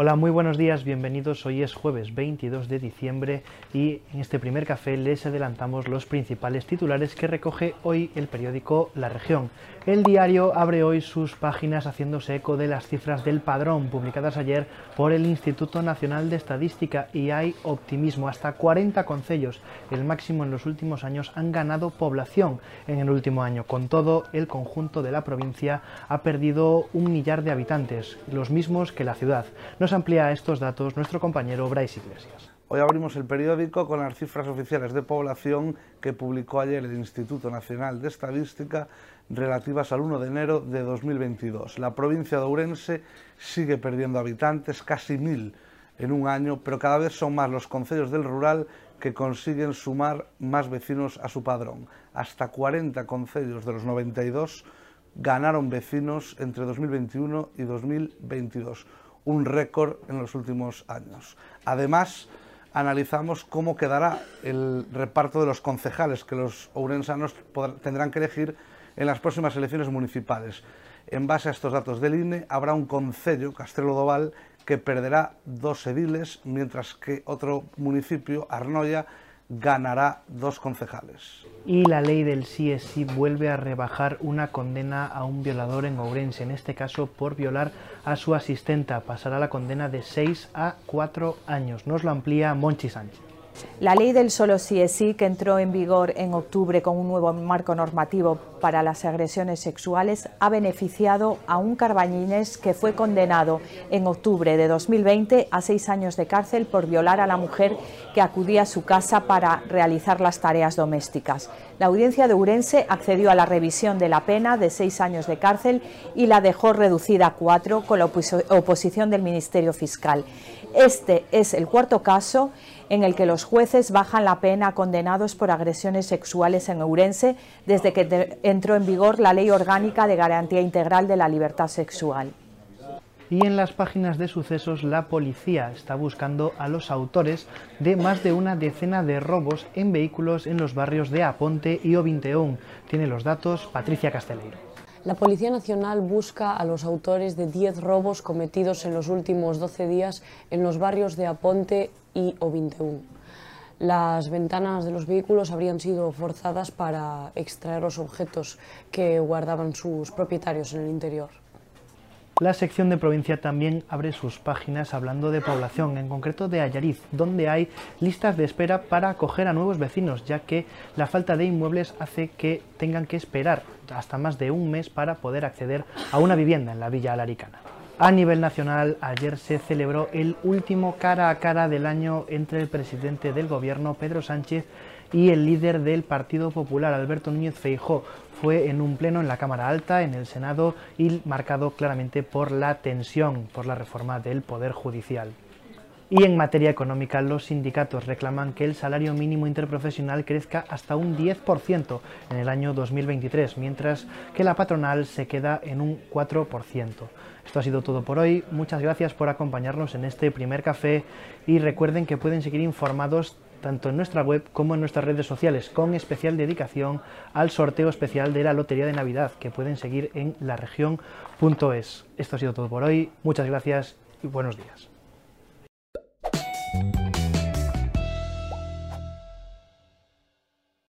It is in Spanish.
Hola, muy buenos días, bienvenidos. Hoy es jueves 22 de diciembre y en este primer café les adelantamos los principales titulares que recoge hoy el periódico La Región. El diario abre hoy sus páginas haciéndose eco de las cifras del padrón publicadas ayer por el Instituto Nacional de Estadística y hay optimismo. Hasta 40 concellos, el máximo en los últimos años, han ganado población en el último año. Con todo, el conjunto de la provincia ha perdido un millar de habitantes, los mismos que la ciudad amplía estos datos nuestro compañero Bryce Iglesias. Hoy abrimos el periódico con las cifras oficiales de población que publicó ayer el Instituto Nacional de Estadística relativas al 1 de enero de 2022. La provincia de Ourense sigue perdiendo habitantes, casi mil en un año, pero cada vez son más los concellos del rural que consiguen sumar más vecinos a su padrón. Hasta 40 concellos de los 92 ganaron vecinos entre 2021 y 2022 un récord en los últimos años. Además, analizamos cómo quedará el reparto de los concejales que los ourensanos tendrán que elegir en las próximas elecciones municipales. En base a estos datos del INE, habrá un concello, Castelo Doval, que perderá dos ediles, mientras que otro municipio, Arnoya, ganará dos concejales. Y la ley del sí es sí vuelve a rebajar una condena a un violador en Ourense, en este caso por violar a su asistenta. Pasará la condena de 6 a 4 años. Nos lo amplía Monchi Sánchez. La ley del solo sí es sí, que entró en vigor en octubre con un nuevo marco normativo para las agresiones sexuales, ha beneficiado a un carbañines que fue condenado en octubre de 2020 a seis años de cárcel por violar a la mujer que acudía a su casa para realizar las tareas domésticas. La audiencia de Urense accedió a la revisión de la pena de seis años de cárcel y la dejó reducida a cuatro con la oposición del Ministerio Fiscal. Este es el cuarto caso en el que los jueces bajan la pena a condenados por agresiones sexuales en Ourense desde que entró en vigor la Ley Orgánica de Garantía Integral de la Libertad Sexual. Y en las páginas de sucesos, la policía está buscando a los autores de más de una decena de robos en vehículos en los barrios de Aponte y Ovinteón. Tiene los datos Patricia Casteleiro. La Policía Nacional busca a los autores de 10 robos cometidos en los últimos 12 días en los barrios de Aponte y O21. Las ventanas de los vehículos habrían sido forzadas para extraer los objetos que guardaban sus propietarios en el interior. La sección de provincia también abre sus páginas hablando de población, en concreto de Ayariz, donde hay listas de espera para acoger a nuevos vecinos, ya que la falta de inmuebles hace que tengan que esperar hasta más de un mes para poder acceder a una vivienda en la Villa Alaricana. A nivel nacional, ayer se celebró el último cara a cara del año entre el presidente del gobierno, Pedro Sánchez, y el líder del Partido Popular, Alberto Núñez Feijó. Fue en un pleno en la Cámara Alta, en el Senado, y marcado claramente por la tensión por la reforma del Poder Judicial. Y en materia económica, los sindicatos reclaman que el salario mínimo interprofesional crezca hasta un 10% en el año 2023, mientras que la patronal se queda en un 4%. Esto ha sido todo por hoy. Muchas gracias por acompañarnos en este primer café y recuerden que pueden seguir informados tanto en nuestra web como en nuestras redes sociales, con especial dedicación al sorteo especial de la Lotería de Navidad, que pueden seguir en laregion.es. Esto ha sido todo por hoy, muchas gracias y buenos días.